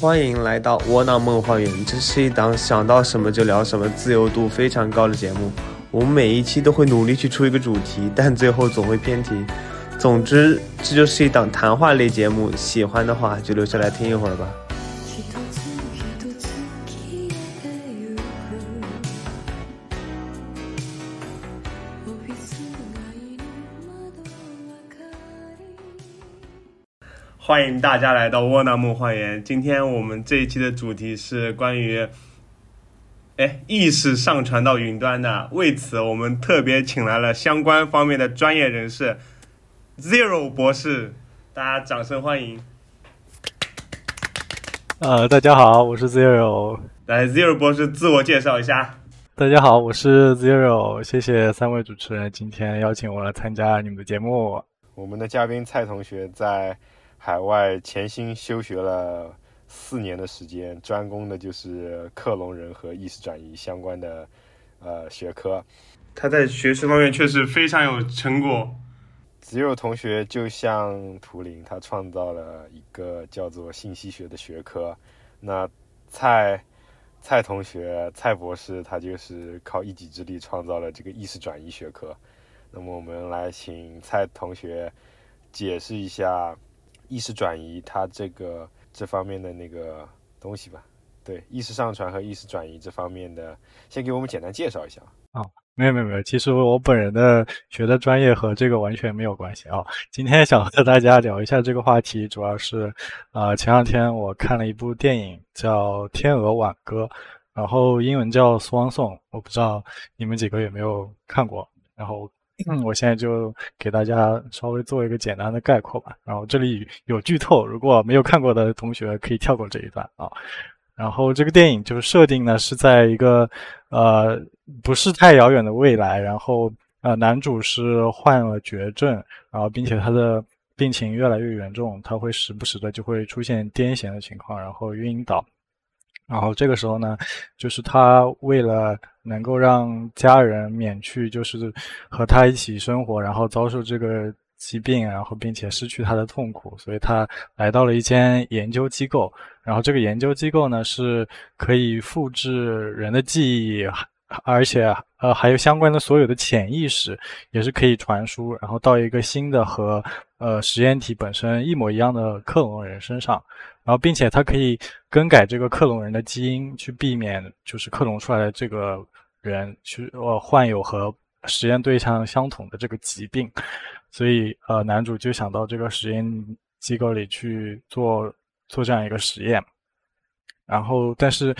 欢迎来到窝囊梦花园，这是一档想到什么就聊什么、自由度非常高的节目。我们每一期都会努力去出一个主题，但最后总会偏题。总之，这就是一档谈话类节目。喜欢的话就留下来听一会儿吧。欢迎大家来到窝囊梦花园。今天我们这一期的主题是关于，哎，意识上传到云端的。为此，我们特别请来了相关方面的专业人士，Zero 博士，大家掌声欢迎。呃，大家好，我是 Zero。来，Zero 博士自我介绍一下。大家好，我是 Zero。谢谢三位主持人今天邀请我来参加你们的节目。我们的嘉宾蔡同学在。海外潜心修学了四年的时间，专攻的就是克隆人和意识转移相关的呃学科。他在学术方面确实非常有成果。只有同学就像图灵，他创造了一个叫做信息学的学科。那蔡蔡同学、蔡博士，他就是靠一己之力创造了这个意识转移学科。那么我们来请蔡同学解释一下。意识转移，它这个这方面的那个东西吧，对，意识上传和意识转移这方面的，先给我们简单介绍一下。哦，没有没有没有，其实我本人的学的专业和这个完全没有关系啊。今天想和大家聊一下这个话题，主要是，啊，前两天我看了一部电影叫《天鹅挽歌》，然后英文叫《Swan Song》，我不知道你们几个有没有看过，然后。嗯，我现在就给大家稍微做一个简单的概括吧。然后这里有剧透，如果没有看过的同学可以跳过这一段啊。然后这个电影就是设定呢是在一个呃不是太遥远的未来，然后呃男主是患了绝症，然后并且他的病情越来越严重，他会时不时的就会出现癫痫的情况，然后晕倒。然后这个时候呢，就是他为了能够让家人免去就是和他一起生活，然后遭受这个疾病，然后并且失去他的痛苦，所以他来到了一间研究机构。然后这个研究机构呢，是可以复制人的记忆，而且呃还有相关的所有的潜意识也是可以传输，然后到一个新的和呃实验体本身一模一样的克隆人身上。然后，并且它可以更改这个克隆人的基因，去避免就是克隆出来的这个人去呃患有和实验对象相同的这个疾病，所以呃男主就想到这个实验机构里去做做这样一个实验，然后但是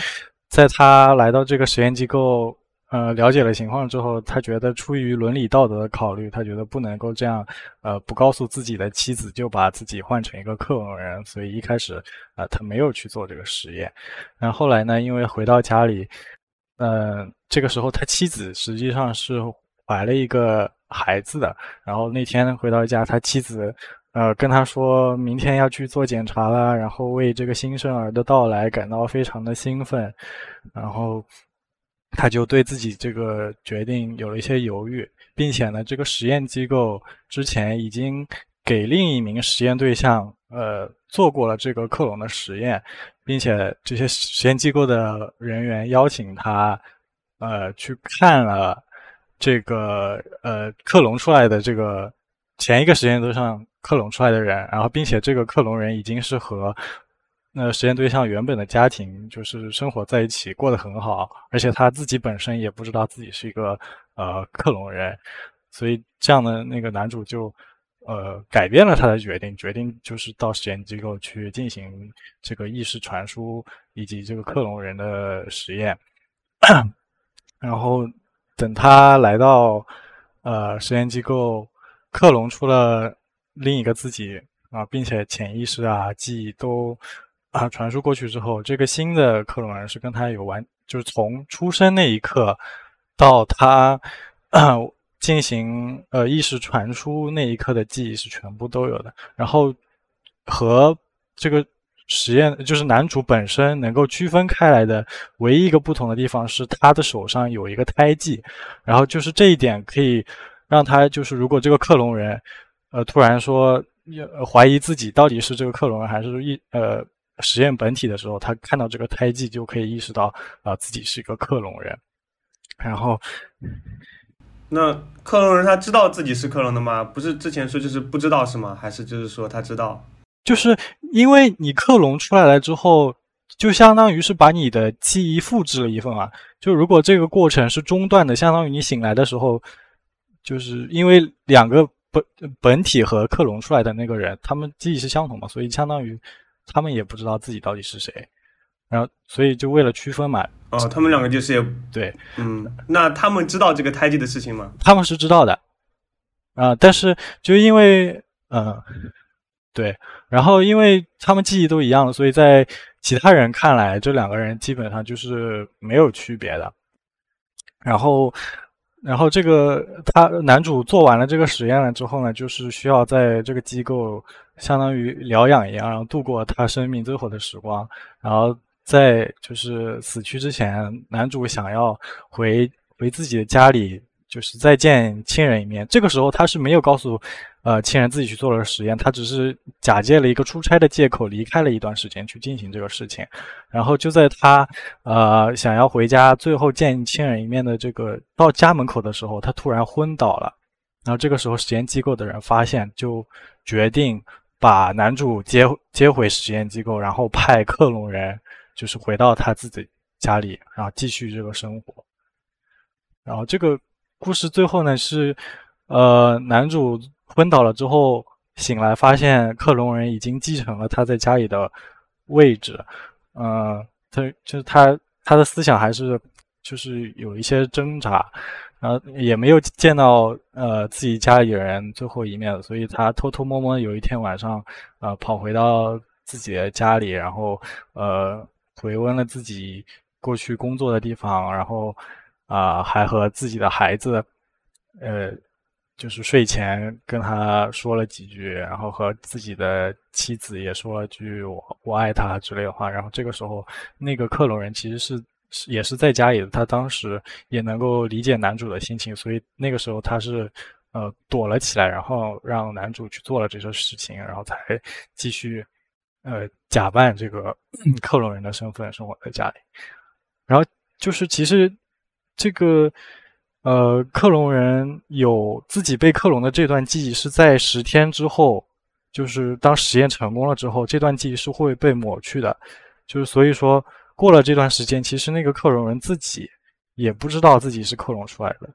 在他来到这个实验机构。呃，了解了情况之后，他觉得出于伦理道德的考虑，他觉得不能够这样，呃，不告诉自己的妻子就把自己换成一个克隆人，所以一开始，啊，他没有去做这个实验。然后后来呢，因为回到家里，嗯，这个时候他妻子实际上是怀了一个孩子的。然后那天回到家，他妻子，呃，跟他说明天要去做检查了，然后为这个新生儿的到来感到非常的兴奋，然后。他就对自己这个决定有了一些犹豫，并且呢，这个实验机构之前已经给另一名实验对象，呃，做过了这个克隆的实验，并且这些实验机构的人员邀请他，呃，去看了这个呃克隆出来的这个前一个实验对象克隆出来的人，然后并且这个克隆人已经是和。那实验对象原本的家庭就是生活在一起，过得很好，而且他自己本身也不知道自己是一个呃克隆人，所以这样的那个男主就呃改变了他的决定，决定就是到实验机构去进行这个意识传输以及这个克隆人的实验，然后等他来到呃实验机构，克隆出了另一个自己啊，并且潜意识啊记忆都。啊，传输过去之后，这个新的克隆人是跟他有完，就是从出生那一刻到他进行呃意识传输那一刻的记忆是全部都有的。然后和这个实验就是男主本身能够区分开来的唯一一个不同的地方是他的手上有一个胎记，然后就是这一点可以让他就是如果这个克隆人呃突然说怀疑自己到底是这个克隆人还是一呃。实验本体的时候，他看到这个胎记就可以意识到啊自己是一个克隆人。然后，那克隆人他知道自己是克隆的吗？不是之前说就是不知道是吗？还是就是说他知道？就是因为你克隆出来了之后，就相当于是把你的记忆复制了一份啊。就如果这个过程是中断的，相当于你醒来的时候，就是因为两个本本体和克隆出来的那个人，他们记忆是相同嘛，所以相当于他们也不知道自己到底是谁。然后，所以就为了区分嘛，哦，他们两个就是也对，嗯，那他们知道这个胎记的事情吗？他们是知道的，啊，但是就因为，嗯，对，然后因为他们记忆都一样，所以在其他人看来，这两个人基本上就是没有区别的。然后，然后这个他男主做完了这个实验了之后呢，就是需要在这个机构相当于疗养一样，然后度过他生命最后的时光，然后。在就是死去之前，男主想要回回自己的家里，就是再见亲人一面。这个时候他是没有告诉，呃，亲人自己去做了实验，他只是假借了一个出差的借口离开了一段时间去进行这个事情。然后就在他呃想要回家，最后见亲人一面的这个到家门口的时候，他突然昏倒了。然后这个时候实验机构的人发现，就决定把男主接接回实验机构，然后派克隆人。就是回到他自己家里，然后继续这个生活。然后这个故事最后呢是，呃，男主昏倒了之后醒来，发现克隆人已经继承了他在家里的位置。呃，他就是他他的思想还是就是有一些挣扎，然后也没有见到呃自己家里人最后一面，所以他偷偷摸摸有一天晚上，呃，跑回到自己的家里，然后呃。回温了自己过去工作的地方，然后啊，还和自己的孩子，呃，就是睡前跟他说了几句，然后和自己的妻子也说了句“我我爱他”之类的话。然后这个时候，那个克隆人其实是也是在家里的，他当时也能够理解男主的心情，所以那个时候他是呃躲了起来，然后让男主去做了这些事情，然后才继续。呃，假扮这个 克隆人的身份生活在家里，然后就是其实这个呃克隆人有自己被克隆的这段记忆是在十天之后，就是当实验成功了之后，这段记忆是会被抹去的，就是所以说过了这段时间，其实那个克隆人自己也不知道自己是克隆出来的，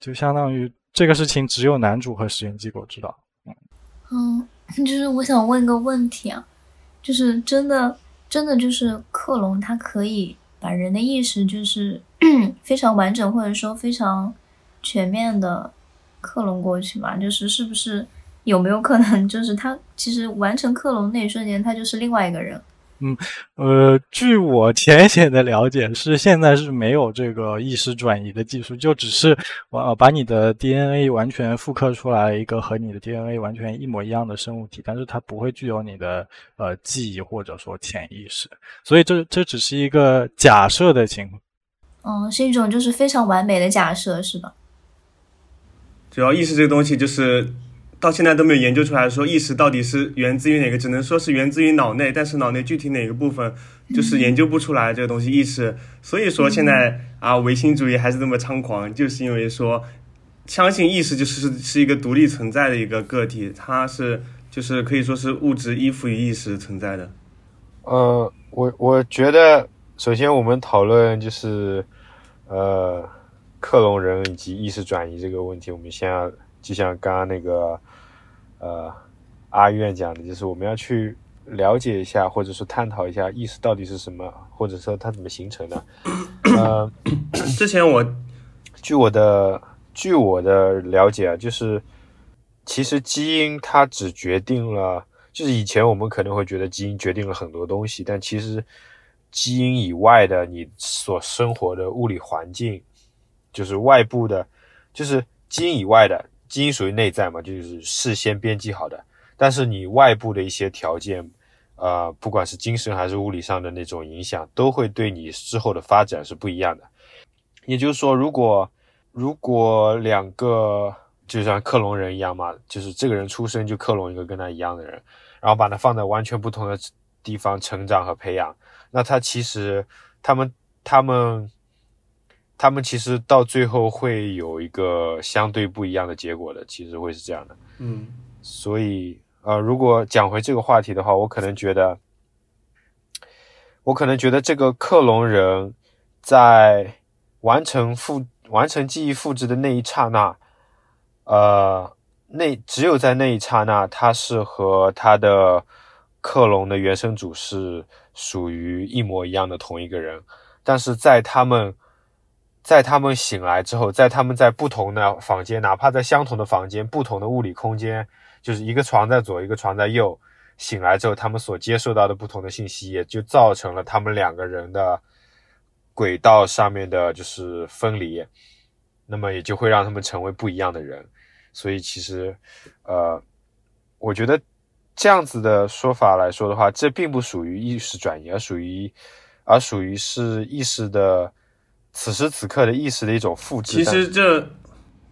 就相当于这个事情只有男主和实验机构知道，嗯。就是我想问个问题啊，就是真的真的就是克隆，它可以把人的意识就是 非常完整或者说非常全面的克隆过去吗？就是是不是有没有可能，就是他其实完成克隆那一瞬间，他就是另外一个人？嗯，呃，据我浅显的了解，是现在是没有这个意识转移的技术，就只是呃把你的 DNA 完全复刻出来一个和你的 DNA 完全一模一样的生物体，但是它不会具有你的呃记忆或者说潜意识，所以这这只是一个假设的情况。嗯，是一种就是非常完美的假设，是吧？主要意识这个东西就是。到现在都没有研究出来说意识到底是源自于哪个，只能说是源自于脑内，但是脑内具体哪个部分就是研究不出来这个东西意识。所以说现在啊，唯心主义还是那么猖狂，就是因为说相信意识就是是一个独立存在的一个个体，它是就是可以说是物质依附于意识存在的。呃，我我觉得首先我们讨论就是呃克隆人以及意识转移这个问题，我们先要。就像刚刚那个，呃，阿院讲的，就是我们要去了解一下，或者说探讨一下意识到底是什么，或者说它怎么形成的。呃，之前我据我的据我的了解啊，就是其实基因它只决定了，就是以前我们可能会觉得基因决定了很多东西，但其实基因以外的你所生活的物理环境，就是外部的，就是基因以外的。基因属于内在嘛，就是事先编辑好的。但是你外部的一些条件，呃，不管是精神还是物理上的那种影响，都会对你之后的发展是不一样的。也就是说，如果如果两个就像克隆人一样嘛，就是这个人出生就克隆一个跟他一样的人，然后把它放在完全不同的地方成长和培养，那他其实他们他们他们其实到最后会有一个相对不一样的结果的，其实会是这样的。嗯，所以呃，如果讲回这个话题的话，我可能觉得，我可能觉得这个克隆人在完成复完成记忆复制的那一刹那，呃。那只有在那一刹那，他是和他的克隆的原生主是属于一模一样的同一个人，但是在他们，在他们醒来之后，在他们在不同的房间，哪怕在相同的房间，不同的物理空间，就是一个床在左，一个床在右，醒来之后，他们所接受到的不同的信息，也就造成了他们两个人的轨道上面的就是分离，那么也就会让他们成为不一样的人。所以其实，呃，我觉得这样子的说法来说的话，这并不属于意识转移，而属于，而属于是意识的此时此刻的意识的一种复制。其实这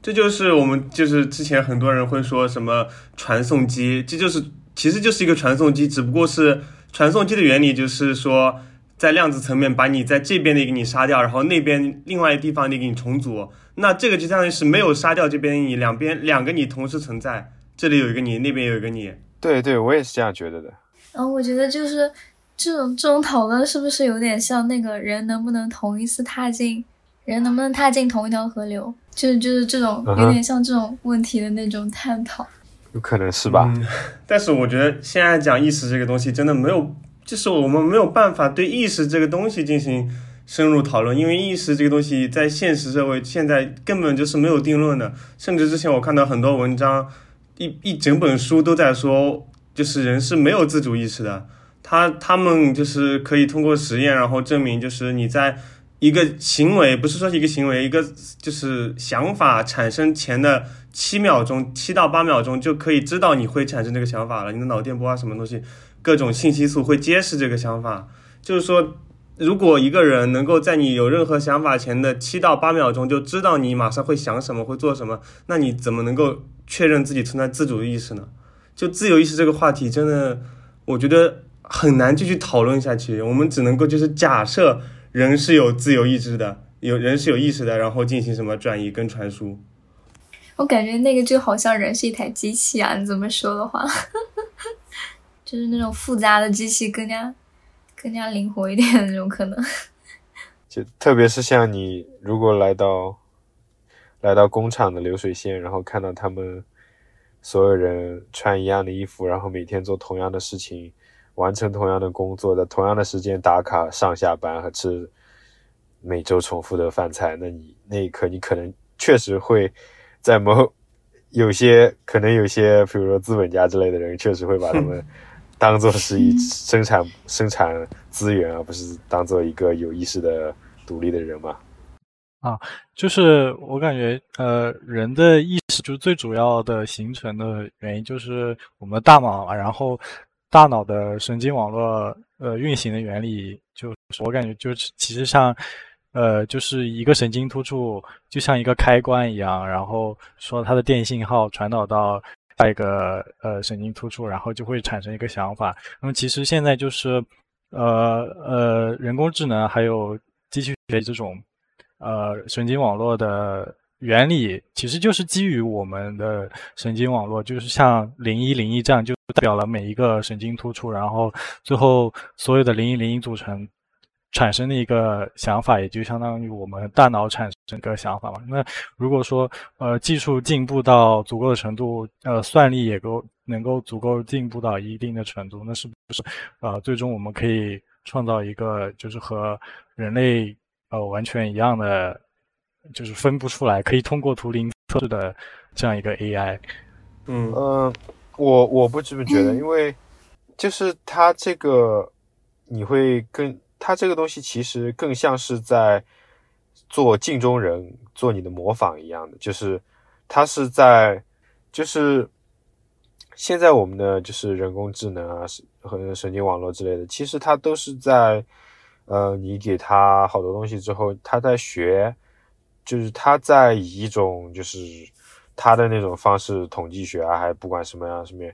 这就是我们就是之前很多人会说什么传送机，这就是其实就是一个传送机，只不过是传送机的原理就是说在量子层面把你在这边的给你杀掉，然后那边另外地方的给你重组。那这个就相当于是没有杀掉这边你，两边两个你同时存在，这里有一个你，那边有一个你。对对，我也是这样觉得的。嗯，我觉得就是这种这种讨论是不是有点像那个人能不能同一次踏进，人能不能踏进同一条河流，就是就是这种有点像这种问题的那种探讨。有可能是吧？但是我觉得现在讲意识这个东西真的没有，就是我们没有办法对意识这个东西进行。深入讨论，因为意识这个东西在现实社会现在根本就是没有定论的。甚至之前我看到很多文章，一一整本书都在说，就是人是没有自主意识的。他他们就是可以通过实验，然后证明，就是你在一个行为，不是说一个行为，一个就是想法产生前的七秒钟，七到八秒钟就可以知道你会产生这个想法了。你的脑电波啊，什么东西，各种信息素会揭示这个想法，就是说。如果一个人能够在你有任何想法前的七到八秒钟就知道你马上会想什么、会做什么，那你怎么能够确认自己存在自主意识呢？就自由意识这个话题，真的我觉得很难继续讨论下去。我们只能够就是假设人是有自由意志的，有人是有意识的，然后进行什么转移跟传输。我感觉那个就好像人是一台机器啊！你怎么说的话，就是那种复杂的机器更加。更加灵活一点的那种可能，就特别是像你如果来到来到工厂的流水线，然后看到他们所有人穿一样的衣服，然后每天做同样的事情，完成同样的工作，在同样的时间打卡上下班和吃每周重复的饭菜，那你那一刻你可能确实会在某有些可能有些比如说资本家之类的人，确实会把他们。当做是一生产生产资源，而不是当做一个有意识的独立的人嘛？啊，就是我感觉，呃，人的意识就是最主要的形成的原因，就是我们的大脑，然后大脑的神经网络呃运行的原理，就我感觉就是其实像呃就是一个神经突触，就像一个开关一样，然后说它的电信号传导到。下一个呃神经突触，然后就会产生一个想法。那么其实现在就是，呃呃，人工智能还有机器学这种，呃神经网络的原理，其实就是基于我们的神经网络，就是像零一零一这样，就代表了每一个神经突触，然后最后所有的零一零一组成。产生的一个想法，也就相当于我们大脑产生个想法嘛。那如果说呃技术进步到足够的程度，呃算力也够能够足够进步到一定的程度，那是不是呃最终我们可以创造一个就是和人类呃完全一样的，就是分不出来，可以通过图灵测试的这样一个 AI？嗯嗯，我我不这么觉得，因为就是它这个你会更。它这个东西其实更像是在做镜中人，做你的模仿一样的，就是它是在，就是现在我们的就是人工智能啊和神经网络之类的，其实它都是在，呃，你给它好多东西之后，它在学，就是它在以一种就是它的那种方式，统计学啊，还不管什么样什么，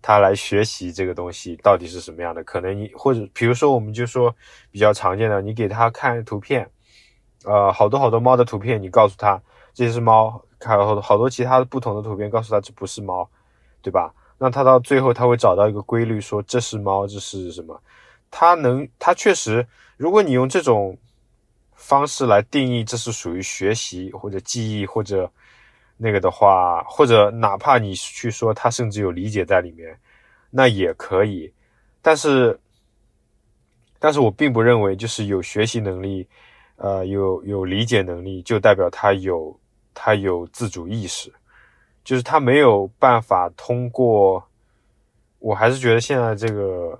他来学习这个东西到底是什么样的。可能你或者比如说，我们就说比较常见的，你给他看图片，呃，好多好多猫的图片，你告诉他这是猫，看好多好多其他的不同的图片，告诉他这不是猫，对吧？那他到最后他会找到一个规律，说这是猫，这是什么？他能，他确实，如果你用这种方式来定义，这是属于学习或者记忆或者那个的话，或者哪怕你去说他甚至有理解在里面，那也可以。但是，但是我并不认为就是有学习能力，呃，有有理解能力就代表他有他有自主意识。就是他没有办法通过，我还是觉得现在这个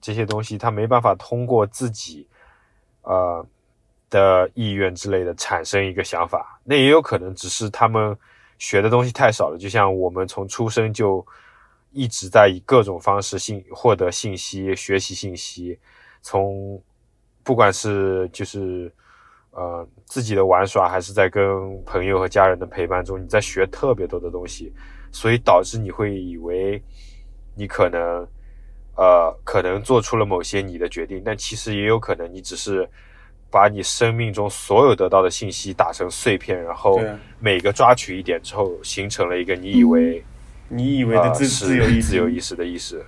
这些东西，他没办法通过自己呃的意愿之类的产生一个想法。那也有可能只是他们学的东西太少了。就像我们从出生就一直在以各种方式信获得信息、学习信息，从不管是就是。呃，自己的玩耍还是在跟朋友和家人的陪伴中，你在学特别多的东西，所以导致你会以为你可能呃可能做出了某些你的决定，但其实也有可能你只是把你生命中所有得到的信息打成碎片，然后每个抓取一点之后，形成了一个你以为你以为的自自由自由意识的意识。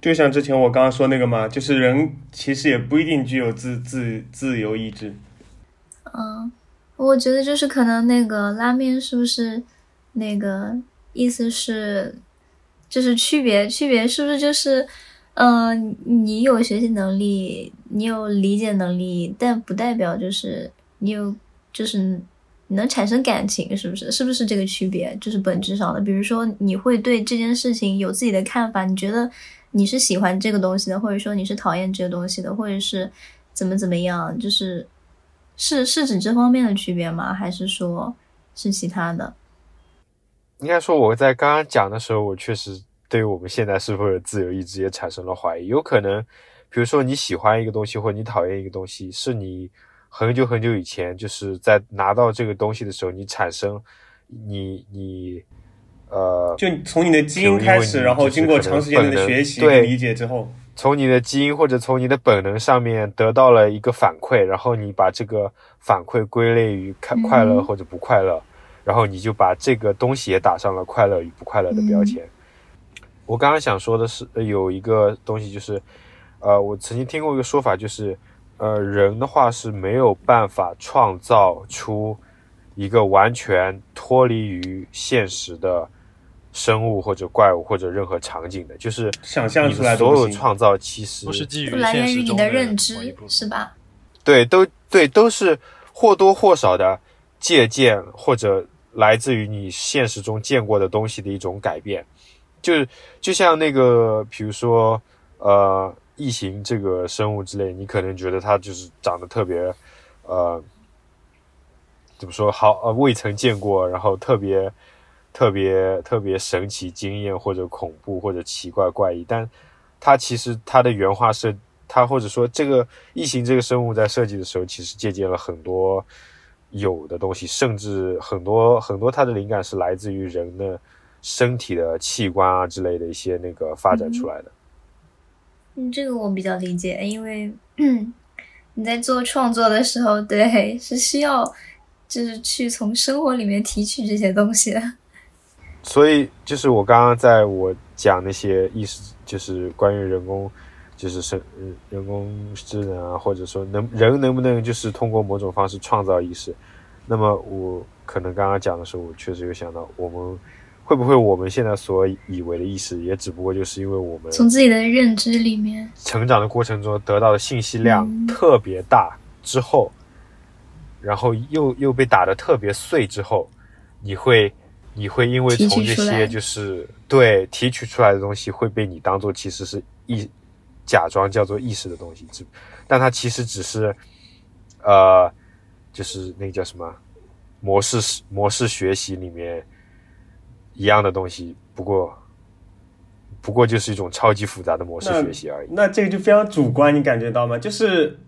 就像之前我刚刚说那个嘛，就是人其实也不一定具有自自自由意志。嗯，我觉得就是可能那个拉面是不是那个意思是，就是区别区别是不是就是，嗯，你有学习能力，你有理解能力，但不代表就是你有就是你能产生感情，是不是？是不是这个区别？就是本质上的，比如说你会对这件事情有自己的看法，你觉得你是喜欢这个东西的，或者说你是讨厌这个东西的，或者是怎么怎么样，就是。是是指这方面的区别吗？还是说是其他的？应该说我在刚刚讲的时候，我确实对于我们现在是否有自由意志也产生了怀疑。有可能，比如说你喜欢一个东西，或者你讨厌一个东西，是你很久很久以前就是在拿到这个东西的时候，你产生你你呃，就从你的基因开始，然后经过长时间的学习对理解之后。从你的基因或者从你的本能上面得到了一个反馈，然后你把这个反馈归类于快快乐或者不快乐，然后你就把这个东西也打上了快乐与不快乐的标签。我刚刚想说的是，有一个东西就是，呃，我曾经听过一个说法，就是，呃，人的话是没有办法创造出一个完全脱离于现实的。生物或者怪物或者任何场景的，就是想象出来所有创造，其实都是基于来源于你的认知，是吧？对，都对，都是或多或少的借鉴或者来自于你现实中见过的东西的一种改变。就就像那个，比如说呃，异形这个生物之类，你可能觉得它就是长得特别呃，怎么说好呃，未曾见过，然后特别。特别特别神奇、惊艳或者恐怖或者奇怪怪异，但它其实它的原画设，它或者说这个异形这个生物在设计的时候，其实借鉴了很多有的东西，甚至很多很多它的灵感是来自于人的身体的器官啊之类的一些那个发展出来的。嗯，这个我比较理解，因为你在做创作的时候，对，是需要就是去从生活里面提取这些东西的。所以，就是我刚刚在我讲那些意识，就是关于人工，就是生人工智能啊，或者说能人能不能就是通过某种方式创造意识？那么我可能刚刚讲的时候，我确实有想到，我们会不会我们现在所以为的意识，也只不过就是因为我们从自己的认知里面成长的过程中得到的信息量特别大之后，然后又又被打得特别碎之后，你会。你会因为从这些就是对提取出来的东西会被你当做其实是意假装叫做意识的东西，只但它其实只是呃就是那个叫什么模式模式学习里面一样的东西，不过不过就是一种超级复杂的模式学习而已。那这个就非常主观，你感觉到吗？就是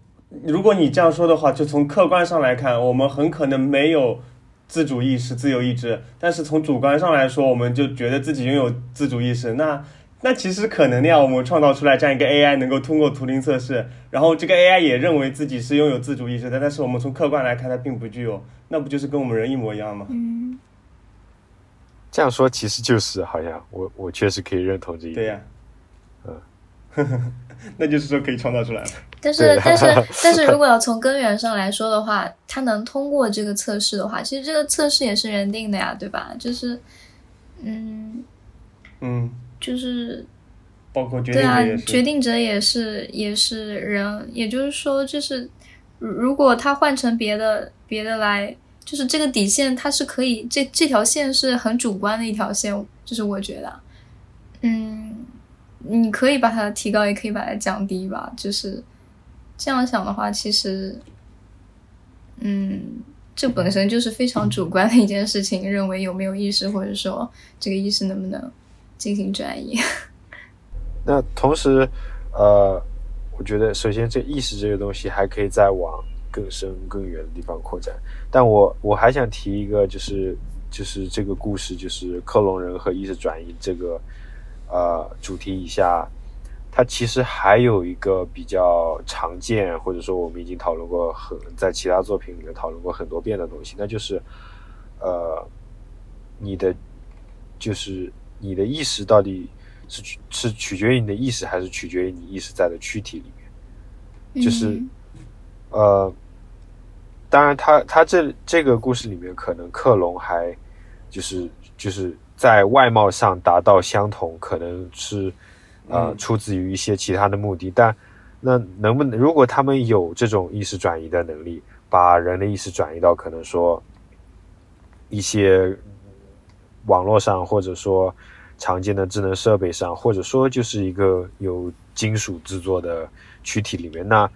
如果你这样说的话，就从客观上来看，我们很可能没有。自主意识、自由意志，但是从主观上来说，我们就觉得自己拥有自主意识。那那其实可能的呀，我们创造出来这样一个 AI，能够通过图灵测试，然后这个 AI 也认为自己是拥有自主意识的，但是我们从客观来看，它并不具有，那不就是跟我们人一模一样吗？嗯，这样说其实就是好像我我确实可以认同这一点。对呀、嗯，那就是说可以创造出来了。但是对但是 但是如果要从根源上来说的话，他能通过这个测试的话，其实这个测试也是人定的呀，对吧？就是，嗯，嗯，就是包括决对啊定者也，是。决定者也是也是人，也就是说，就是如如果他换成别的别的来，就是这个底线它是可以，这这条线是很主观的一条线，就是我觉得，嗯，你可以把它提高，也可以把它降低吧，就是这样想的话，其实，嗯。这本身就是非常主观的一件事情，认为有没有意识，或者说这个意识能不能进行转移。那同时，呃，我觉得首先这意识这个东西还可以再往更深更远的地方扩展。但我我还想提一个，就是就是这个故事，就是克隆人和意识转移这个呃主题以下，它其实还有一个比较常见，或者说我们已经讨论过很在其他作品里面讨论过很多遍的东西，那就是呃你的就是你的意识到底是取是取决于你的意识，还是取决于你意识在的躯体里面？就是嗯呃，当然他，他这这个故事里面，可能克隆还就是就是在外貌上达到相同，可能是呃嗯出自于一些其他的目的。但那能不能，如果他们有这种意识转移的能力，把人的意识转移到可能说一些网络上，或者说常见的智能设备上，或者说就是一个有金属制作的躯体里面，那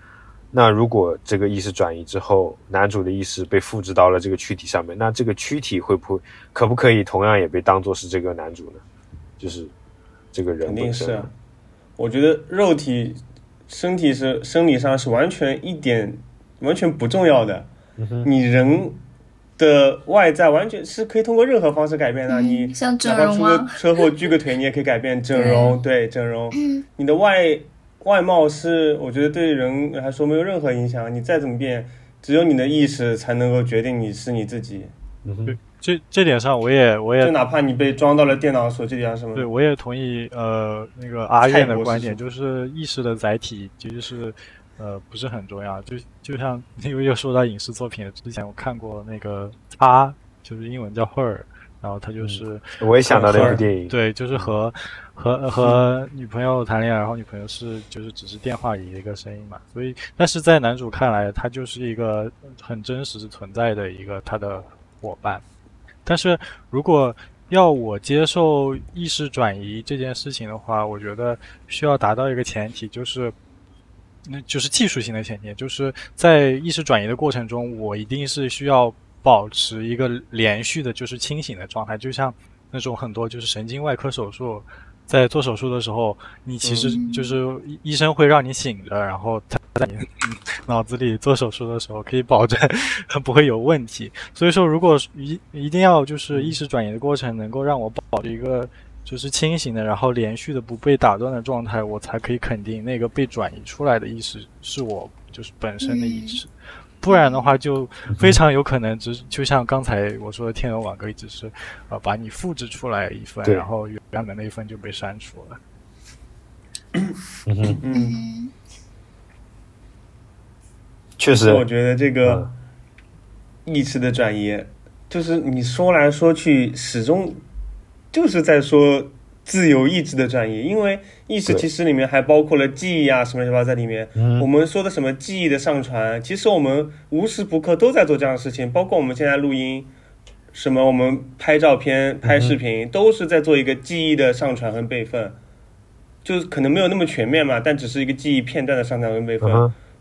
那如果这个意识转移之后，男主的意识被复制到了这个躯体上面，那这个躯体会不会可不可以同样也被当做是这个男主呢？就是这个人肯定是啊，我觉得肉体、身体是生理上是完全一点完全不重要的。嗯你人的外在完全是可以通过任何方式改变的。嗯你像整哪怕出个容啊，车祸锯个腿，你也可以改变整容，对整容。嗯你的外外貌是，我觉得对人来说没有任何影响。你再怎么变，只有你的意识才能够决定你是你自己。嗯哼这这点上我也我也就哪怕你被装到了电脑、手机里啊什么的。对，我也同意呃那个阿燕的观点，就是意识的载体其实是呃不是很重要。就就像因为又说到影视作品，之前我看过那个他，就是英文叫 Her，然后他就是、我也想到那和部电影，对，就是和和和女朋友谈恋爱，然后女朋友是就是只是电话里一个声音嘛，所以但是在男主看来，他就是一个很真实存在的一个他的伙伴。但是如果要我接受意识转移这件事情的话，我觉得需要达到一个前提，就是那就是技术性的前提，就是在意识转移的过程中，我一定是需要保持一个连续的，就是清醒的状态，就像那种很多就是神经外科手术。在做手术的时候，你其实嗯就是医医生会让你醒着，然后他在你 脑子里做手术的时候，可以保证 不会有问题。所以说，如果一一定要就是意识转移的过程能够让我保持一个就是清醒的，然后连续的不被打断的状态，我才可以肯定那个被转移出来的意识是我就是本身的意识。不然的话，就非常有可能只就像刚才我说的天鹅网格，只是呃把你复制出来一份，然后原本那一份就被删除了。嗯，确实，我觉得这个嗯。意识的转移，就是你说来说去，始终就是在说自由意志的转移，因为意识其实里面还包括了记忆啊什么什么在里面。嗯我们说的什么记忆的上传，其实我们无时不刻都在做这样的事情，包括我们现在录音，什么我们拍照片、拍视频，都是在做一个记忆的上传和备份。就是可能没有那么全面嘛，但只是一个记忆片段的上传跟备份。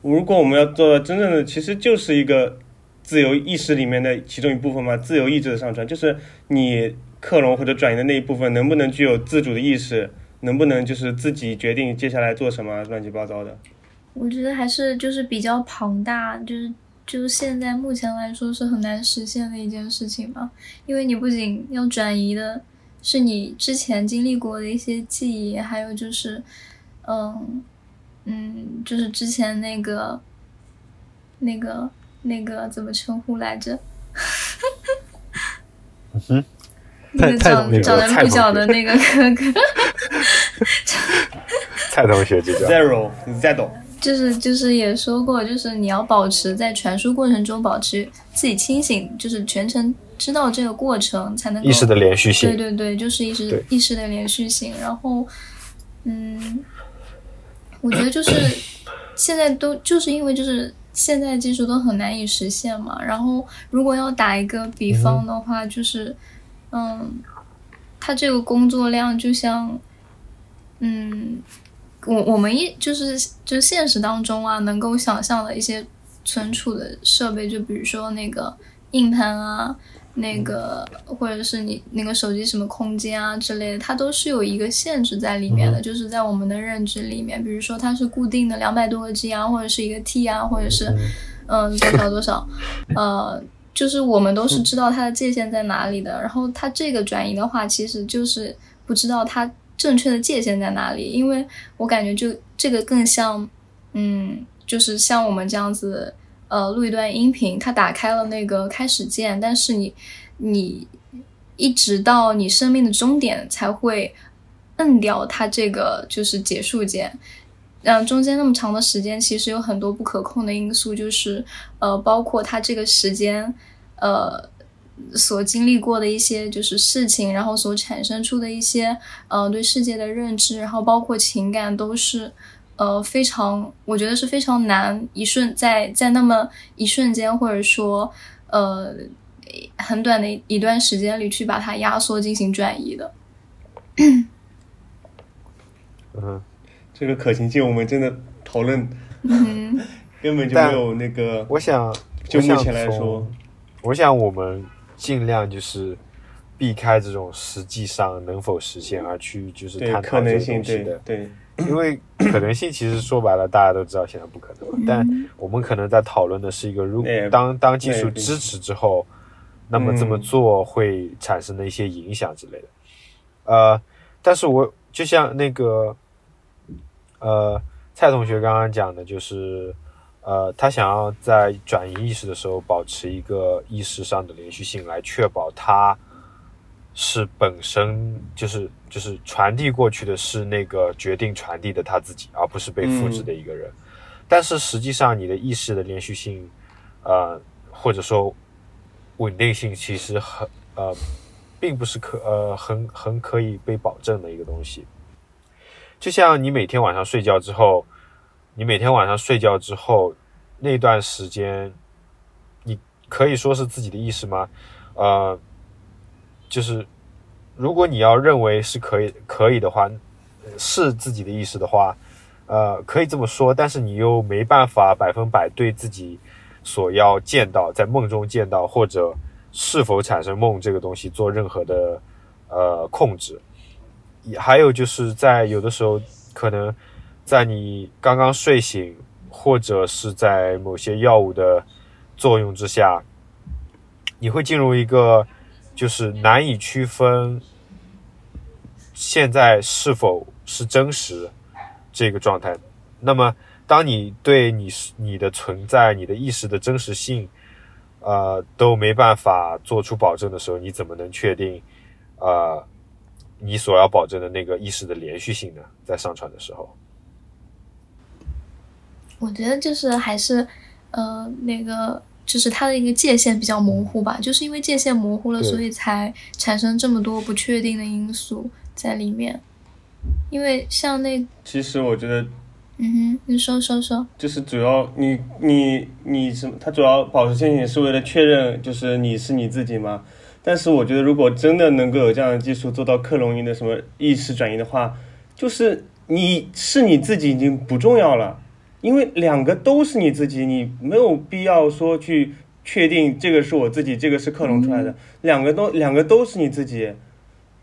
如果我们要做到真正的，其实就是一个自由意识里面的其中一部分嘛，自由意志的上传，就是你克隆或者转移的那一部分能不能具有自主的意识，能不能就是自己决定接下来做什么，乱七八糟的。我觉得还是就是比较庞大，就是就是现在目前来说是很难实现的一件事情嘛，因为你不仅要转移的是你之前经历过的一些记忆，还有就是，嗯嗯，就是之前那个那个那个怎么称呼来着？嗯哼，那个蔡长长得鹿角的那个哥哥，蔡同学这叫 Zero Zero，就是就是也说过，就是你要保持在传输过程中保持自己清醒，就是全程知道这个过程，才能意识的连续性对。对对，就是意识意识的连续性。然后，嗯，我觉得就是现在都就是因为就是现在技术都很难以实现嘛。然后，如果要打一个比方的话，就是嗯，他这个工作量就像嗯。我我们一就是就现实当中啊，能够想象的一些存储的设备，就比如说那个硬盘啊，那个或者是你那个手机什么空间啊之类的，它都是有一个限制在里面的，就是在我们的认知里面，比如说它是固定的两百多个 G 啊，或者是一个 T 啊，或者是嗯多少多少，呃，就是我们都是知道它的界限在哪里的。然后它这个转移的话，其实就是不知道它正确的界限在哪里，因为我感觉就这个更像，嗯，就是像我们这样子。呃，录一段音频，它打开了那个开始键，但是你你一直到你生命的终点才会摁掉它这个就是结束键。嗯，中间那么长的时间，其实有很多不可控的因素，就是呃，包括他这个时间呃所经历过的一些就是事情，然后所产生出的一些呃对世界的认知，然后包括情感，都是。呃，非常，我觉得是非常难，一瞬在在那么一瞬间，或者说，呃，很短的一段时间里去把它压缩进行转移的。嗯，这个可行性我们真的讨论嗯 根本就没有那个，我想，就目前来说从，我想我们尽量就是避开这种实际上能否实现，而去就是探讨这个可能性，对东西的。对，因为可能性其实说白了，大家都知道现在不可能嘛。但我们可能在讨论的是一个，如果当当技术哎支持之后，那么这么嗯做会产生的一些影响之类的。呃，但是我就像那个呃蔡同学刚刚讲的，就是呃他想要在转移意识的时候保持一个意识上的连续性，来确保他是本身就是就是传递过去的是那个决定传递的他自己，而不是被复制的一个人。但是实际上，你的意识的连续性，呃，或者说稳定性，其实很呃，并不是可呃很很可以被保证的一个东西。就像你每天晚上睡觉之后，你每天晚上睡觉之后那段时间，你可以说是自己的意识吗？呃，就是如果你要认为是可以可以的话，是自己的意识的话，呃，可以这么说，但是你又没办法百分百对自己所要见到在梦中见到或者是否产生梦这个东西做任何的呃控制。还有就是在有的时候，可能在你刚刚睡醒，或者是在某些药物的作用之下，你会进入一个就是难以区分现在是否是真实这个状态。那么，当你对你是你的存在、你的意识的真实性，呃，都没办法做出保证的时候，你怎么能确定，呃，你所要保证的那个意识的连续性呢？在上传的时候，我觉得就是还是呃那个就是它的一个界限比较模糊吧，就是因为界限模糊了，所以才产生这么多不确定的因素在里面。因为像那其实我觉得嗯哼，你说说说，就是主要你你你什么，它主要保持清醒是为了确认就是你是你自己吗？但是我觉得如果真的能够有这样的技术做到克隆你的什么意识转移的话，就是你是你自己已经不重要了，因为两个都是你自己，你没有必要说去确定这个是我自己，这个是克隆出来的，两个都两个都是你自己，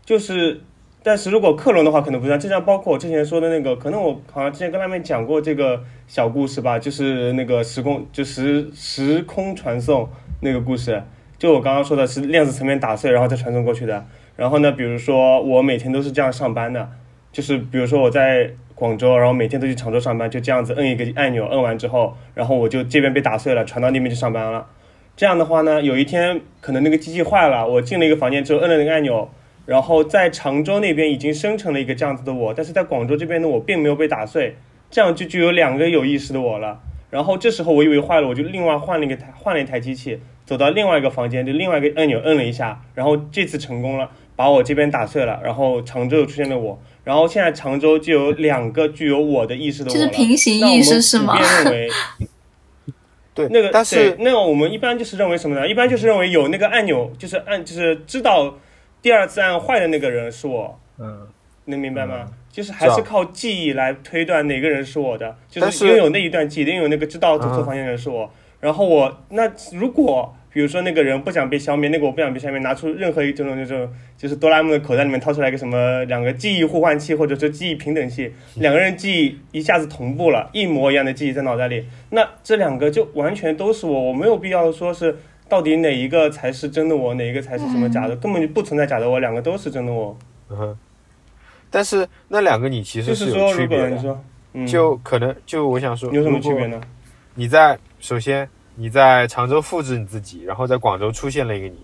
就是。但是如果克隆的话，可能不一样。就像包括我之前说的那个，可能我好像之前跟他们讲过这个小故事吧，就是那个时空就时时空传送那个故事，就我刚刚说的是量子层面打碎，然后再传送过去的。然后呢，比如说我每天都是这样上班的，就是比如说我在广州，然后每天都去常州上班，就这样子摁一个按钮，摁完之后，然后我就这边被打碎了，传到那边去上班了。这样的话呢，有一天可能那个机器坏了，我进了一个房间之后摁了那个按钮，然后在常州那边已经生成了一个这样子的我，但是在广州这边呢，我并没有被打碎，这样就就有两个有意识的我了。然后这时候我以为坏了，我就另外换了一个台换了一台机器，走到另外一个房间，就另外一个按钮摁了一下，然后这次成功了，把我这边打碎了，然后常州又出现了我，然后现在常州就有两个具有我的意识的我了。就是平行意识是吗那我们普遍认为对，那个，但是那个我们一般就是认为什么呢？一般就是认为有那个按钮，就是按就是知道第二次按坏的那个人是我，嗯，能明白吗？就是还是靠记忆来推断哪个人是我的，就是拥有那一段记忆，拥有那个知道走错房间的人是我。然后我那如果比如说那个人不想被消灭，那个我不想被消灭，拿出任何一种那种就是哆啦 A 梦的口袋里面掏出来一个什么两个记忆互换器或者说记忆平等器，两个人记忆一下子同步了，一模一样的记忆在脑袋里，那这两个就完全都是我，我没有必要说是到底哪一个才是真的我，哪一个才是什么假的，根本就不存在假的我，两个都是真的我。嗯哼，但是那两个你其实就是有，区别的，就可能就我想说，有什么区别呢？你在首先你在常州复制你自己，然后在广州出现了一个你，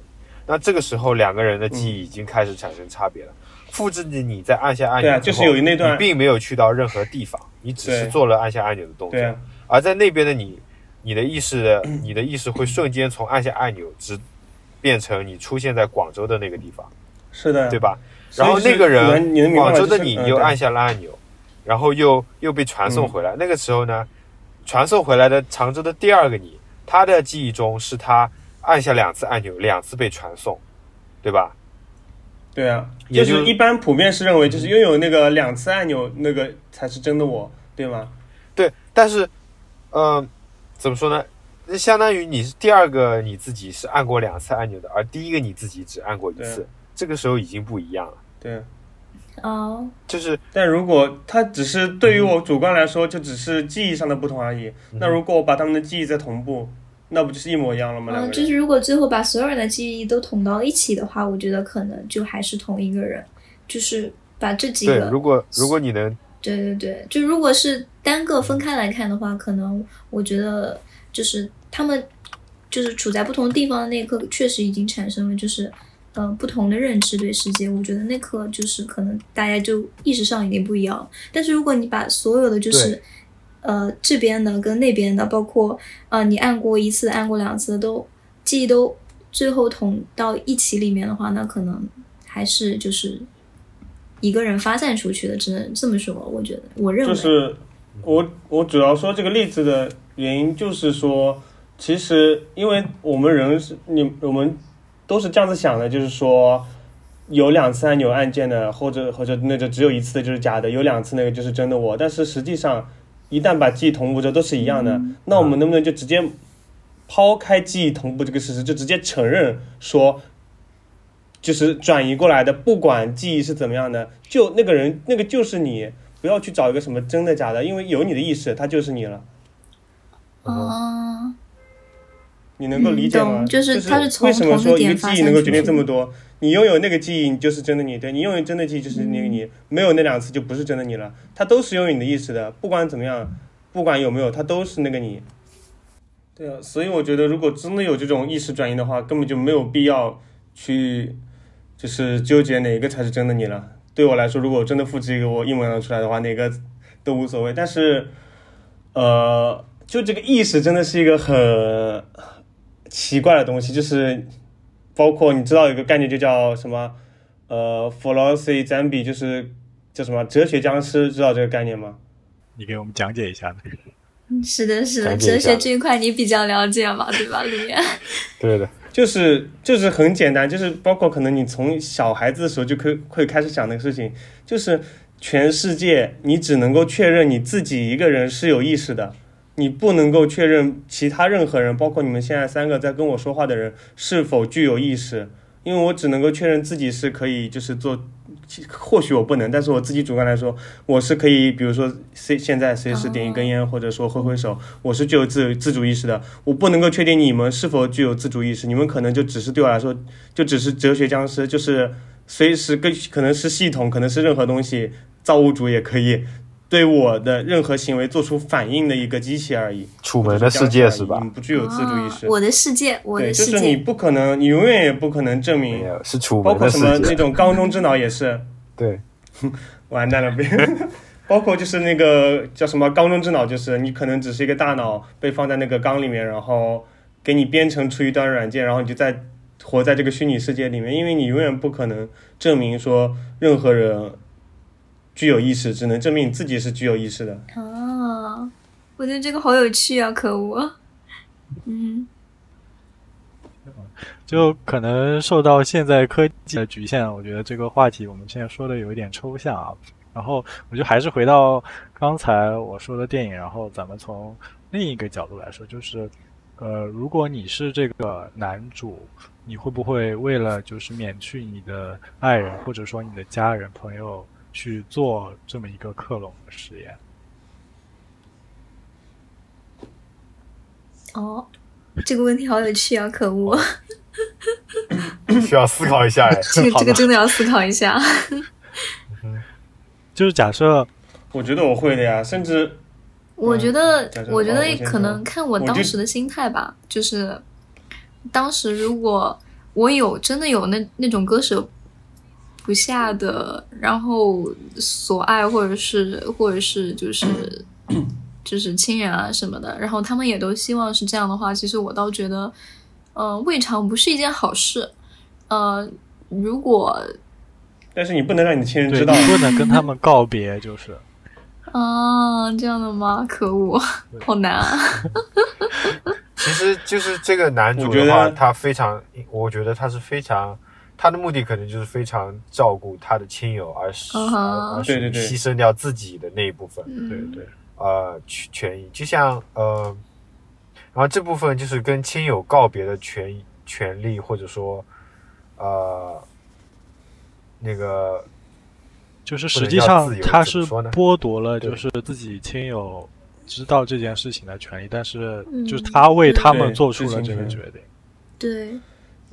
那这个时候两个人的记忆已经开始产生差别了。复制的你在按下按钮之后，就是有那段你，并没有去到任何地方，你只是做了按下按钮的动作。而在那边的你，你的意识，你的意识会瞬间从按下按钮，直变成你出现在广州的那个地方，是的，对吧？然后那个人广州的你又按下了按钮，然后又又被传送回来。那个时候呢，传送回来的常州的第二个你，他的记忆中是他按下两次按钮，两次被传送，对吧？对啊，也就是就是一般普遍是认为，就是拥有那个两次按钮那个才是真的我，对吗？对，但是，呃，怎么说呢？那相当于你是第二个你自己是按过两次按钮的，而第一个你自己只按过一次，这个时候已经不一样了。对。哦，就是但如果它只是对于我主观来说，就只是记忆上的不同而已。嗯那如果我把他们的记忆再同步，那不就是一模一样了吗？嗯，就是如果最后把所有人的记忆都统到一起的话，我觉得可能就还是同一个人，就是把这几对，个如果如果你能对对对，就如果是单个分开来看的话，可能我觉得就是他们就是处在不同地方的那一刻，确实已经产生了就是呃不同的认知对世界。我觉得那刻就是可能大家就意识上已经不一样了。但是如果你把所有的就是呃这边的跟那边的，包括呃你按过一次、按过两次都记忆都最后统到一起里面的话，那可能还是就是。一个人发散出去的，只能这么说。我觉得，我认为，就是我我主要说这个例子的原因，就是说，其实因为我们人是你我们都是这样子想的，就是说有两次按钮按键的，或者或者那个只有一次的就是假的，有两次那个就是真的我。但是实际上，一旦把记忆同步之后都是一样的，那我们能不能就直接抛开记忆同步这个事实，就直接承认说？就是转移过来的，不管记忆是怎么样的，就那个人那个就是你，不要去找一个什么真的假的，因为有你的意识，他就是你了。哦，你能够理解吗？就是是它是从为什么说一个记忆能够决定这么多？你拥有那个记忆，你就是真的你；对你拥有真的记忆，就是那个你；没有那两次，就不是真的你了。他都是拥有你的意识的，不管怎么样，不管有没有，他都是那个你。对啊，所以我觉得，如果真的有这种意识转移的话，根本就没有必要去，就是纠结哪个才是真的你了。对我来说，如果我真的复制一个我一模一样的出来的话，哪个都无所谓。但是，呃，就这个意识真的是一个很奇怪的东西，就是包括你知道有个概念就叫什么，呃，philosophy zombie，就是叫什么哲学僵尸，知道这个概念吗？你给我们讲解一下呢？是的，是的，哲学这一块你比较了解嘛，对吧，里面？对的，就是就是很简单，就是包括可能你从小孩子的时候就可以会开始想那个事情，就是全世界你只能够确认你自己一个人是有意识的，你不能够确认其他任何人，包括你们现在三个在跟我说话的人是否具有意识，因为我只能够确认自己是可以就是做。或许我不能，但是我自己主观来说，我是可以，比如说现现在随时点一根烟，或者说挥挥手，我是具有自自主意识的。我不能够确定你们是否具有自主意识，你们可能就只是对我来说，就只是哲学僵尸，就是随时跟可能是系统，可能是任何东西，造物主也可以对我的任何行为做出反应的一个机器而已。楚门的世界是吧你？不具有自主意识。啊我的世界，我对，的世就是你，不可能，你永远也不可能证明，是楚门包括的世界。什么那种缸中之脑也是。对，完蛋了，别。包括就是那个叫什么缸中之脑，就是你可能只是一个大脑被放在那个缸里面，然后给你编程出一段软件，然后你就在活在这个虚拟世界里面，因为你永远不可能证明说任何人具有意识，只能证明你自己是具有意识的。啊，我觉得这个好有趣啊！可恶，嗯，就可能受到现在科技的局限，我觉得这个话题我们现在说的有一点抽象啊。然后我就还是回到刚才我说的电影，然后咱们从另一个角度来说，就是呃，如果你是这个男主，你会不会为了就是免去你的爱人或者说你的家人朋友去做这么一个克隆的实验？哦，这个问题好有趣啊！可恶，需要思考一下哎。这个这个真的要思考一下。就是假设我觉得我会的呀，甚至我觉得我觉得可能看我当时的心态吧，就是当时如果我有真的有那那种割舍不下的，然后所爱或者是或者是就是就是亲人啊什么的，然后他们也都希望是这样的话，其实我倒觉得，呃，未尝不是一件好事。呃，如果但是你不能让你的亲人知道你。不能跟他们告别，就是 啊这样的吗？可恶，好难啊！其实就是这个男主的话，他非常，我觉得他是非常，他的目的可能就是非常照顾他的亲友，而是、而而是牺牲掉自己的那一部分，对对。呃，权权益，就像呃，然后这部分就是跟亲友告别的权权利，或者说呃，那个就是实际上他是剥夺了就是自己亲友知道这件事情的权利，但是嗯。就是他为他们做出了这个决定。对，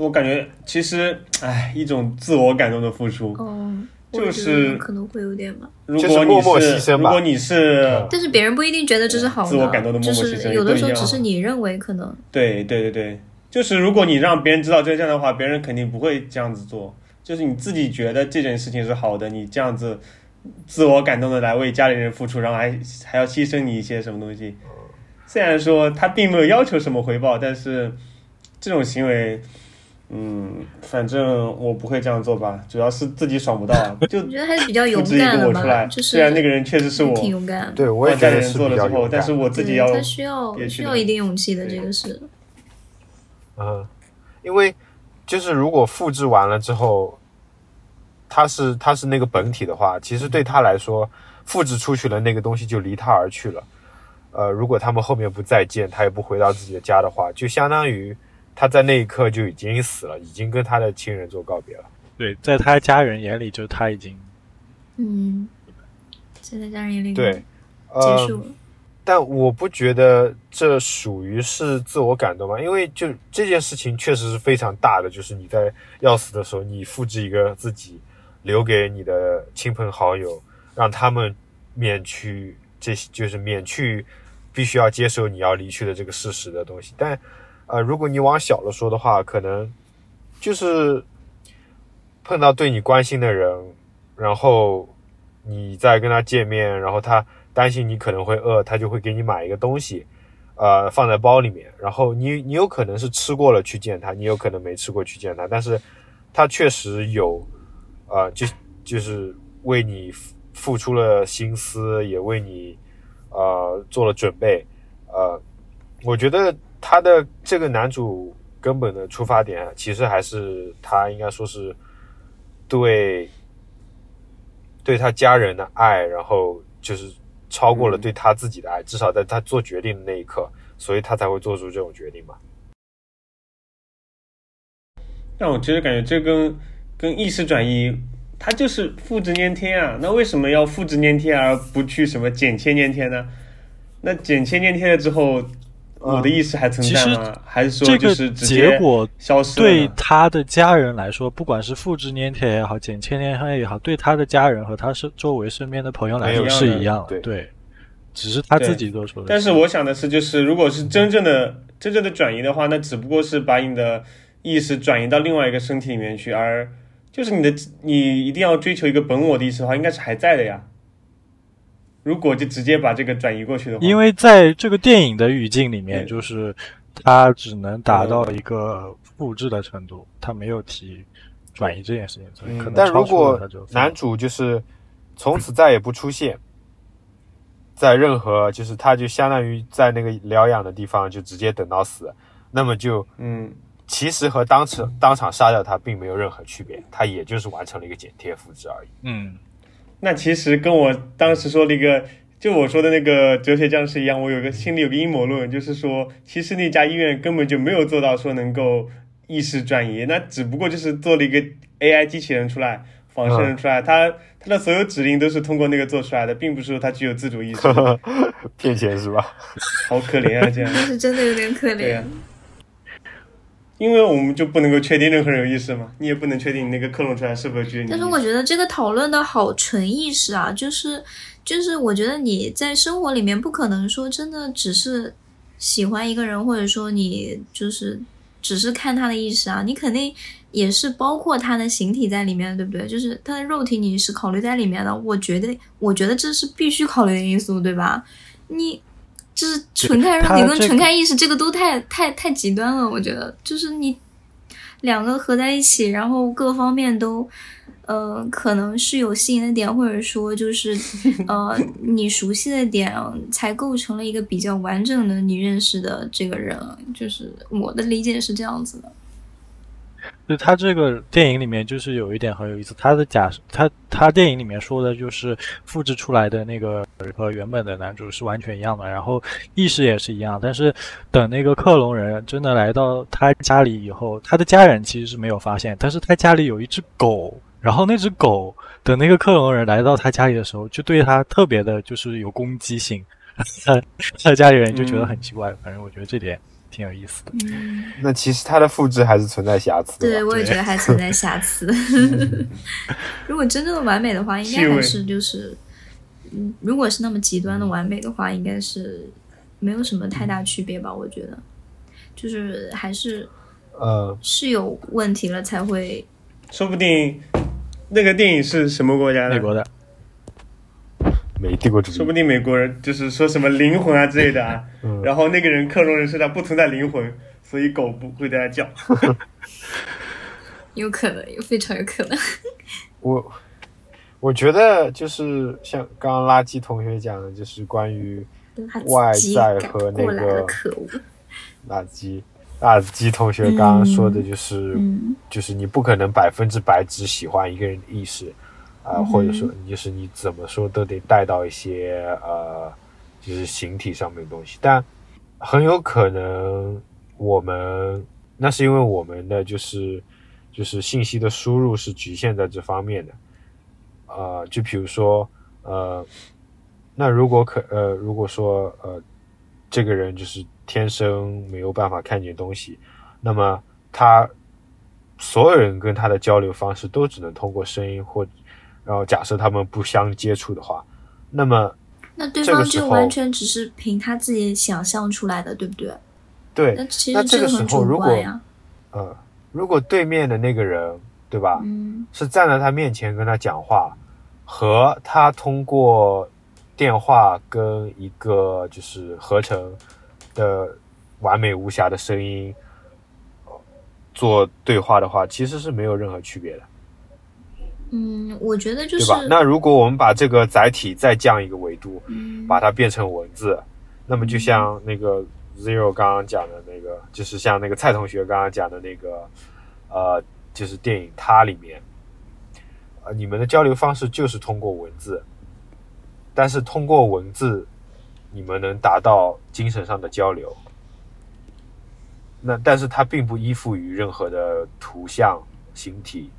我感觉其实，哎，一种自我感动的付出。哦，就是可能会有点吧。就是如果你默默是牺牲吧如果你是嗯但是别人不一定觉得这是好的，自我感动的默就默牺牲是有的时候只是你认为可能，对对对对，就是如果你让别人知道真相的话，别人肯定不会这样子做。就是你自己觉得这件事情是好的，你这样子自我感动的来为家里人付出，然后还还要牺牲你一些什么东西。虽然说他并没有要求什么回报，但是这种行为，嗯，反正我不会这样做吧，主要是自己爽不到啊。就我觉得还是比较勇复制一敢的吧，个我出来，就是虽然那个人确实是我，挺勇敢的。对我也帮家里人觉得是比做了之后，较勇敢但是我自己要他需要一定勇气的，这个是，嗯，因为就是如果复制完了之后，他是他是那个本体的话，其实对他来说，复制出去了那个东西就离他而去了。呃，如果他们后面不再见，他也不回到自己的家的话，就相当于他在那一刻就已经死了，已经跟他的亲人做告别了。对，在他家人眼里，就是他已经嗯，在他家人眼里对，结呃，束了，但我不觉得这属于是自我感动吧，因为就这件事情确实是非常大的，就是你在要死的时候，你复制一个自己留给你的亲朋好友，让他们免去这些，就是免去必须要接受你要离去的这个事实的东西。但呃，如果你往小了说的话，可能就是碰到对你关心的人，然后你再跟他见面，然后他担心你可能会饿，他就会给你买一个东西，呃，放在包里面。然后你你有可能是吃过了去见他，你有可能没吃过去见他，但是他确实有，呃，就就是为你付出了心思，也为你呃做了准备。呃，我觉得他的这个男主根本的出发点，其实还是他应该说是对对他家人的爱，然后就是超过了嗯对他自己的爱，至少在他做决定的那一刻，所以他才会做出这种决定嘛。但我其实感觉这跟跟意识转移，他就是复制粘贴啊。那为什么要复制粘贴而不去什么剪切粘贴呢？那剪切粘贴了之后，我的意识还存在其吗？还是说这个就是结果消失了？对他的家人来说，不管是复制粘贴也好，剪切粘贴也好，对他的家人和他是周围身边的朋友来说是一样。对只是他自己做出的。但是我想的是，就是如果是真正的真正的转移的话，那只不过是把你的意识转移到另外一个身体里面去，而就是你的你一定要追求一个本我的意识的话，应该是还在的呀。如果就直接把这个转移过去的话，因为在这个电影的语境里面，就是他只能达到一个复制的程度，他没有提转移这件事情，所以可能但如果男主就是从此再也不出现，在任何就是他就相当于在那个疗养的地方就直接等到死，那么就嗯，其实和当场当场杀掉他并没有任何区别，他也就是完成了一个剪贴复制而已。嗯，那其实跟我当时说那个，就我说的那个哲学僵尸一样，我有个心里有个阴谋论，就是说，其实那家医院根本就没有做到说能够意识转移，那只不过就是做了一个 AI 机器人出来，仿生人出来，他他的所有指令都是通过那个做出来的，并不是说他具有自主意识，骗钱是吧？好可怜啊，这样。但是真的有点可怜。因为我们就不能够确定任何人有意识嘛，你也不能确定你那个克隆出来是否具有你。但是我觉得这个讨论的好纯意识啊，就是就是我觉得你在生活里面不可能说真的只是喜欢一个人，或者说你就是只是看他的意识啊，你肯定也是包括他的形体在里面，对不对？就是他的肉体你是考虑在里面的。我觉得我觉得这是必须考虑的因素，对吧？你。就是纯看肉体跟纯看意识，这个都太太太极端了。我觉得，就是你两个合在一起，然后各方面都，呃，可能是有吸引的点，或者说就是，呃，你熟悉的点，才构成了一个比较完整的你认识的这个人。就是我的理解是这样子的。就他这个电影里面就是有一点很有意思，他的假，他他电影里面说的就是复制出来的那个和原本的男主是完全一样的，然后意识也是一样，但是等那个克隆人真的来到他家里以后，他的家人其实是没有发现，但是他家里有一只狗，然后那只狗等那个克隆人来到他家里的时候，就对他特别的就是有攻击性，他他家里人就觉得很奇怪，反正我觉得这点挺有意思的。嗯，那其实它的复制还是存在瑕疵的。对，我也觉得还存在瑕疵。如果真正的完美的话，应该还是就是，嗯，如果是那么极端的完美的话，应该是没有什么太大区别吧？我觉得，就是还是呃，是有问题了才会说不定那个电影是什么国家的？美国的，美帝国主义说不定美国人就是说什么灵魂啊之类的啊，嗯然后那个人克隆人身上不存在灵魂，所以狗不会在那叫。有可能，有非常有可能。我我觉得就是像刚刚垃圾同学讲的，就是关于外在和那个可恶。垃圾垃圾同学刚刚说的就是，嗯就是你不可能百分之百只喜欢一个人的意识，啊、或者说就是你怎么说都得带到一些呃，就是形体上面的东西，但很有可能我们那是因为我们的就是就是信息的输入是局限在这方面的，呃，就比如说呃，那如果可呃，如果说呃，这个人就是天生没有办法看见东西，那么他所有人跟他的交流方式都只能通过声音或，然后假设他们不相接触的话，那么那对方就完全只是凭他自己想象出来的，对不对？对那，其那这个时候如果主观呀。呃，如果对面的那个人，对吧，嗯是站在他面前跟他讲话，和他通过电话跟一个就是合成的完美无瑕的声音呃做对话的话，其实是没有任何区别的，嗯，我觉得就是对吧？那如果我们把这个载体再降一个维度，嗯把它变成文字，那么就像那个 Zero 刚刚讲的那个，就是像那个蔡同学刚刚讲的那个，呃，就是电影它里面，呃，你们的交流方式就是通过文字，但是通过文字，你们能达到精神上的交流。那但是它并不依附于任何的图像、形体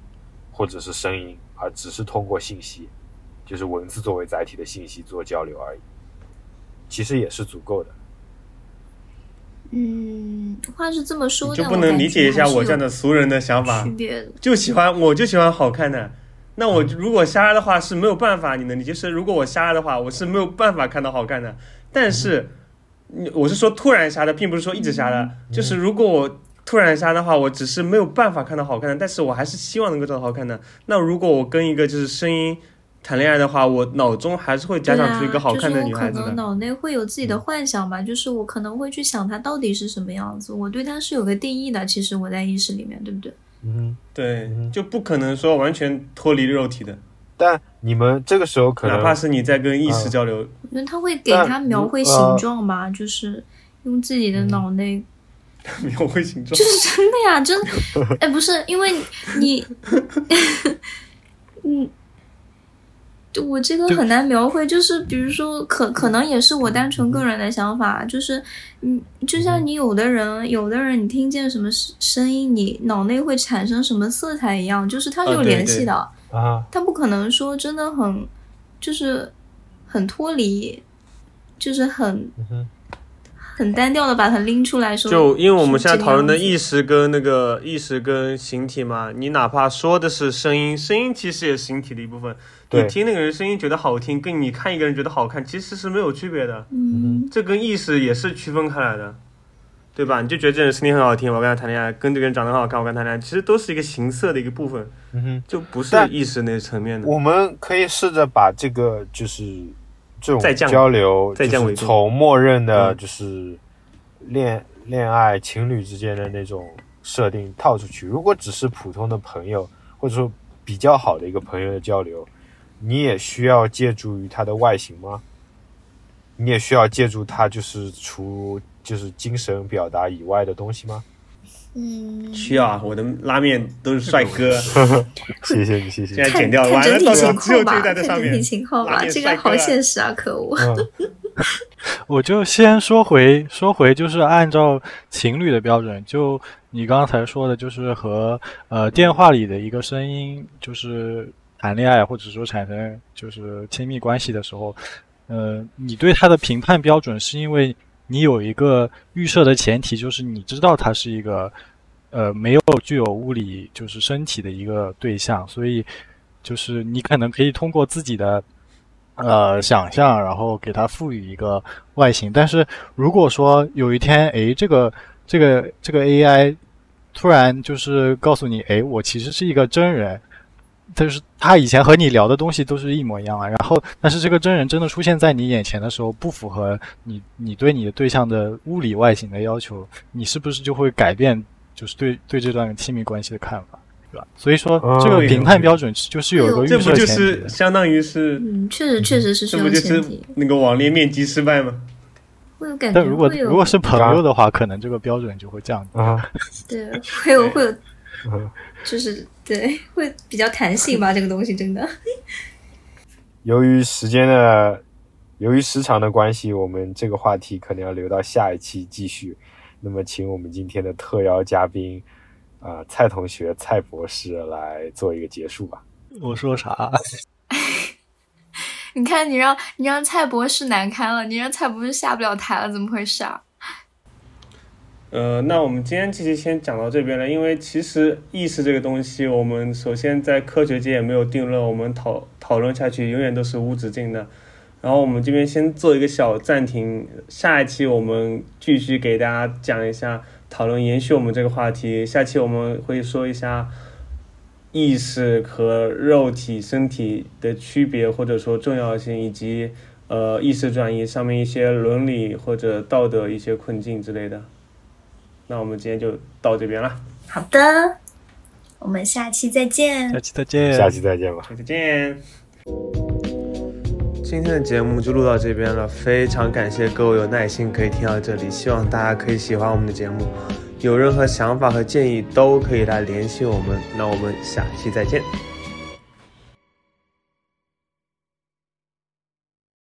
或者是声音，而只是通过信息，就是文字作为载体的信息做交流而已。其实也是足够的。嗯，话是这么说，就不能理解一下我这样的的俗人的想法。就喜欢我就喜欢好看的。那我如果瞎的话是没有办法，你能理解？是如果我瞎的话，我是没有办法看到好看的。但是，你我是说突然瞎的，并不是说一直瞎的。就是如果我突然杀的话，我只是没有办法看到好看的，但是我还是希望能够找到好看的。那如果我跟一个就是声音谈恋爱的话，我脑中还是会假想出一个好看的女孩子对啊、就是我可能。脑内会有自己的幻想吧，就是我可能会去想她到底是什么样子，我对她是有个定义的。其实我在意识里面，对不对？嗯，对嗯，就不可能说完全脱离肉体的，但你们这个时候可能哪怕是你在跟意识交流。我觉得他会给他描绘形状吧，就是用自己的脑内 描绘形状。就。是真的呀，真的，哎，不是，因为你，嗯，就我这个很难描绘，就是比如说，可可能也是我单纯个人的想法，就是，嗯，就像你有的人，有的人你听见什么声声音，你脑内会产生什么色彩一样，就是它是有联系的，啊，它不可能说真的很，就是很脱离，就是很很单调的把它拎出来说，就因为我们现在讨论的意识跟那个意识跟形体嘛，你哪怕说的是声音，声音其实也是形体的一部分。你听那个人声音觉得好听，跟你看一个人觉得好看，其实是没有区别的。嗯。这跟意识也是区分开来的，对吧？你就觉得这人声音很好听，我跟他谈恋爱；跟这个人长得很好看，我跟他谈恋爱，其实都是一个形色的一个部分，嗯哼。就不是意识那层面的。我们可以试着把这个就是这种交流，从默认的嗯就是恋恋爱情侣之间的那种设定套出去。如果只是普通的朋友，或者说比较好的一个朋友的交流，你也需要借助于他的外形吗？你也需要借助他就是除就是精神表达以外的东西吗？嗯，需要啊，我的拉面都是帅哥，谢谢你，谢谢你。现在剪掉，看完了整体情到时候只有况吧，这个在这上面看整体。情况吧，这个好现实啊，可恶。嗯 我就先说回说回，就是按照情侣的标准，就你刚才说的，就是和呃电话里的一个声音，就是谈恋爱或者说产生就是亲密关系的时候，呃，你对他的评判标准是因为你有一个预设的前提，就是你知道他是一个呃没有具有物理就是身体的一个对象，所以就是你可能可以通过自己的呃想象，然后给它赋予一个外形。但是如果说有一天，诶，这个这个这个 AI 突然就是告诉你，诶，我其实是一个真人，但是他以前和你聊的东西都是一模一样啊。然后，但是这个真人真的出现在你眼前的时候，不符合你你对你的对象的物理外形的要求，你是不是就会改变就是对对这段亲密关系的看法？对吧？所以说，这个嗯评判标准就是有一个预这不就设前提的。是相当于是，嗯，确实确实是这不就是，那个网恋面基失败吗？会有感觉但如果如果是朋友的话，可能这个标准就会降低。啊，对会有会有嗯就是对 会比较弹性吧，这个东西真的。由于时间的，由于时长的关系，我们这个话题可能要留到下一期继续。那么，请我们今天的特邀嘉宾，啊、蔡同学、蔡博士来做一个结束吧。我说啥？你看，你让你让蔡博士难堪了，你让蔡博士下不了台了，怎么回事啊？呃，那我们今天这期先讲到这边了，因为其实意识这个东西，我们首先在科学界也没有定论，我们讨讨论下去永远都是无止境的。然后我们这边先做一个小暂停，下一期我们继续给大家讲一下讨论，延续我们这个话题。下期我们会说一下意识和肉体、身体的区别，或者说重要性，以及呃意识转移上面一些伦理或者道德一些困境之类的。那我们今天就到这边了，好的，我们下期再见下。期再见。下期再见吧。下期见。今天的节目就录到这边了，非常感谢各位有耐心可以听到这里，希望大家可以喜欢我们的节目。有任何想法和建议都可以来联系我们，那我们下期再见。